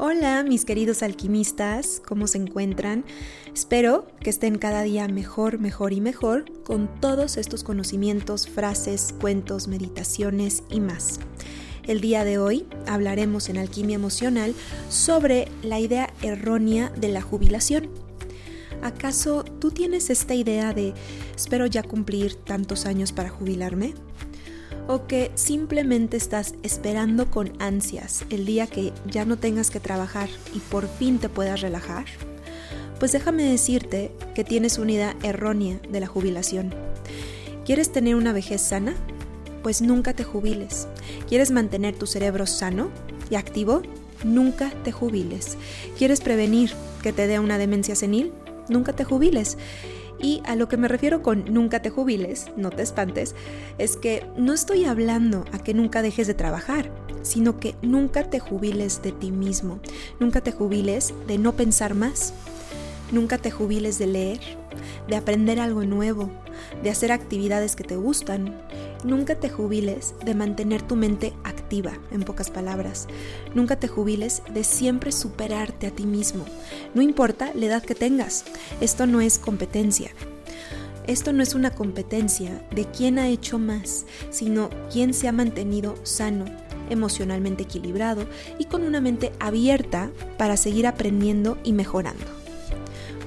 Hola mis queridos alquimistas, ¿cómo se encuentran? Espero que estén cada día mejor, mejor y mejor con todos estos conocimientos, frases, cuentos, meditaciones y más. El día de hoy hablaremos en Alquimia Emocional sobre la idea errónea de la jubilación. ¿Acaso tú tienes esta idea de espero ya cumplir tantos años para jubilarme? O que simplemente estás esperando con ansias el día que ya no tengas que trabajar y por fin te puedas relajar? Pues déjame decirte que tienes una idea errónea de la jubilación. ¿Quieres tener una vejez sana? Pues nunca te jubiles. ¿Quieres mantener tu cerebro sano y activo? Nunca te jubiles. ¿Quieres prevenir que te dé una demencia senil? Nunca te jubiles. Y a lo que me refiero con nunca te jubiles, no te espantes, es que no estoy hablando a que nunca dejes de trabajar, sino que nunca te jubiles de ti mismo, nunca te jubiles de no pensar más, nunca te jubiles de leer, de aprender algo nuevo, de hacer actividades que te gustan. Nunca te jubiles de mantener tu mente activa, en pocas palabras. Nunca te jubiles de siempre superarte a ti mismo. No importa la edad que tengas. Esto no es competencia. Esto no es una competencia de quién ha hecho más, sino quién se ha mantenido sano, emocionalmente equilibrado y con una mente abierta para seguir aprendiendo y mejorando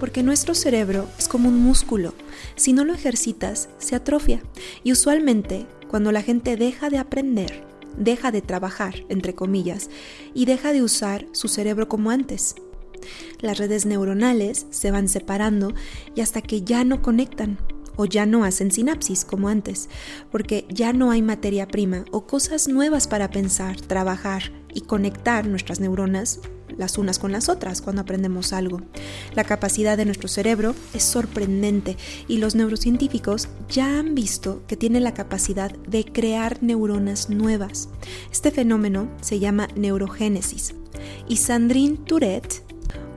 porque nuestro cerebro es como un músculo. Si no lo ejercitas, se atrofia. Y usualmente, cuando la gente deja de aprender, deja de trabajar, entre comillas, y deja de usar su cerebro como antes. Las redes neuronales se van separando y hasta que ya no conectan o ya no hacen sinapsis como antes, porque ya no hay materia prima o cosas nuevas para pensar, trabajar y conectar nuestras neuronas las unas con las otras cuando aprendemos algo. La capacidad de nuestro cerebro es sorprendente y los neurocientíficos ya han visto que tiene la capacidad de crear neuronas nuevas. Este fenómeno se llama neurogénesis. Y Sandrine Tourette,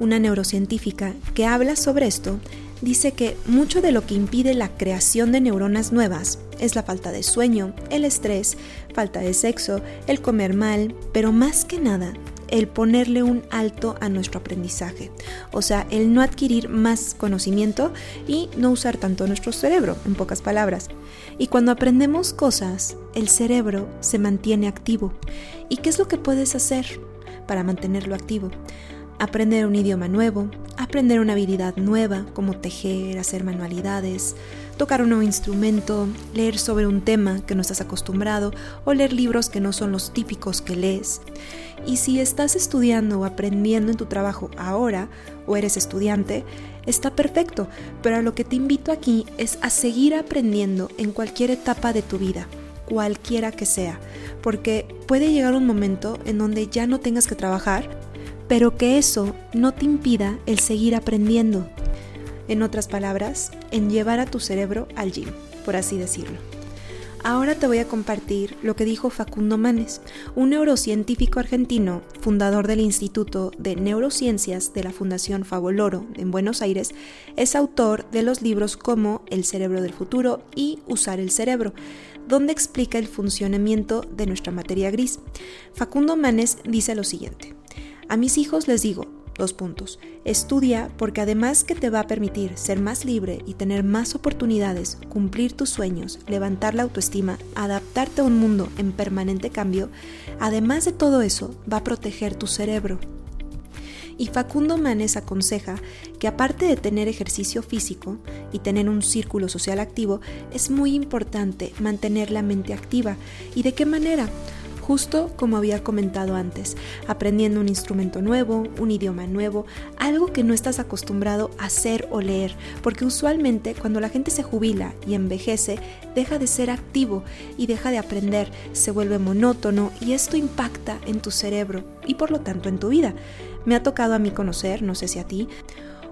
una neurocientífica que habla sobre esto, dice que mucho de lo que impide la creación de neuronas nuevas es la falta de sueño, el estrés, falta de sexo, el comer mal, pero más que nada el ponerle un alto a nuestro aprendizaje, o sea, el no adquirir más conocimiento y no usar tanto nuestro cerebro, en pocas palabras. Y cuando aprendemos cosas, el cerebro se mantiene activo. ¿Y qué es lo que puedes hacer para mantenerlo activo? Aprender un idioma nuevo, aprender una habilidad nueva como tejer, hacer manualidades, tocar un nuevo instrumento, leer sobre un tema que no estás acostumbrado o leer libros que no son los típicos que lees. Y si estás estudiando o aprendiendo en tu trabajo ahora o eres estudiante, está perfecto, pero a lo que te invito aquí es a seguir aprendiendo en cualquier etapa de tu vida, cualquiera que sea, porque puede llegar un momento en donde ya no tengas que trabajar, pero que eso no te impida el seguir aprendiendo. En otras palabras, en llevar a tu cerebro al gym, por así decirlo. Ahora te voy a compartir lo que dijo Facundo Manes, un neurocientífico argentino, fundador del Instituto de Neurociencias de la Fundación Favoloro en Buenos Aires, es autor de los libros como El cerebro del futuro y Usar el cerebro, donde explica el funcionamiento de nuestra materia gris. Facundo Manes dice lo siguiente, a mis hijos les digo, Dos puntos. Estudia porque además que te va a permitir ser más libre y tener más oportunidades, cumplir tus sueños, levantar la autoestima, adaptarte a un mundo en permanente cambio, además de todo eso va a proteger tu cerebro. Y Facundo Manes aconseja que aparte de tener ejercicio físico y tener un círculo social activo, es muy importante mantener la mente activa. ¿Y de qué manera? Justo como había comentado antes, aprendiendo un instrumento nuevo, un idioma nuevo, algo que no estás acostumbrado a hacer o leer, porque usualmente cuando la gente se jubila y envejece, deja de ser activo y deja de aprender, se vuelve monótono y esto impacta en tu cerebro y por lo tanto en tu vida. Me ha tocado a mí conocer, no sé si a ti,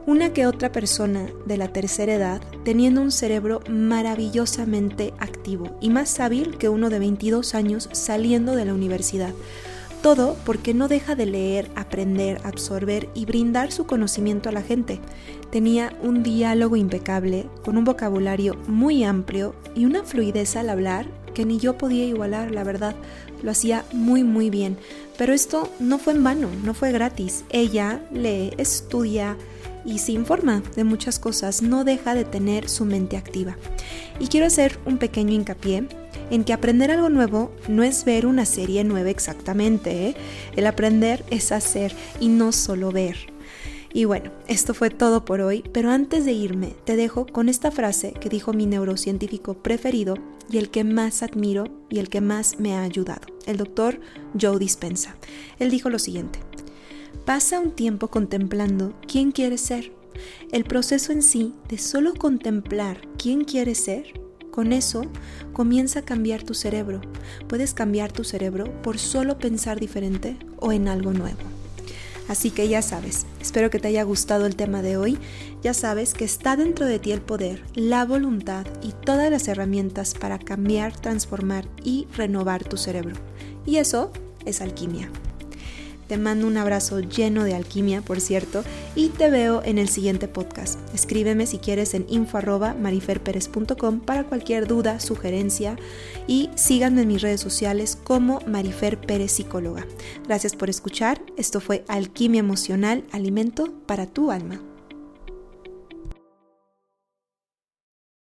una que otra persona de la tercera edad teniendo un cerebro maravillosamente activo y más hábil que uno de 22 años saliendo de la universidad. Todo porque no deja de leer, aprender, absorber y brindar su conocimiento a la gente. Tenía un diálogo impecable, con un vocabulario muy amplio y una fluidez al hablar que ni yo podía igualar, la verdad. lo hacía muy muy bien, pero esto no fue en vano, no fue gratis. Ella lee, estudia y se informa de muchas cosas, no deja de tener su mente activa. Y quiero hacer un pequeño hincapié en que aprender algo nuevo no es ver una serie nueva exactamente, ¿eh? el aprender es hacer y no solo ver. Y bueno, esto fue todo por hoy, pero antes de irme te dejo con esta frase que dijo mi neurocientífico preferido y el que más admiro y el que más me ha ayudado, el doctor Joe Dispensa. Él dijo lo siguiente, pasa un tiempo contemplando quién quieres ser. El proceso en sí de solo contemplar quién quieres ser con eso comienza a cambiar tu cerebro. Puedes cambiar tu cerebro por solo pensar diferente o en algo nuevo. Así que ya sabes, espero que te haya gustado el tema de hoy. Ya sabes que está dentro de ti el poder, la voluntad y todas las herramientas para cambiar, transformar y renovar tu cerebro. Y eso es alquimia. Te mando un abrazo lleno de alquimia, por cierto, y te veo en el siguiente podcast. Escríbeme si quieres en info@mariferperez.com para cualquier duda, sugerencia y síganme en mis redes sociales como Marifer Pérez Psicóloga. Gracias por escuchar. Esto fue Alquimia Emocional, alimento para tu alma.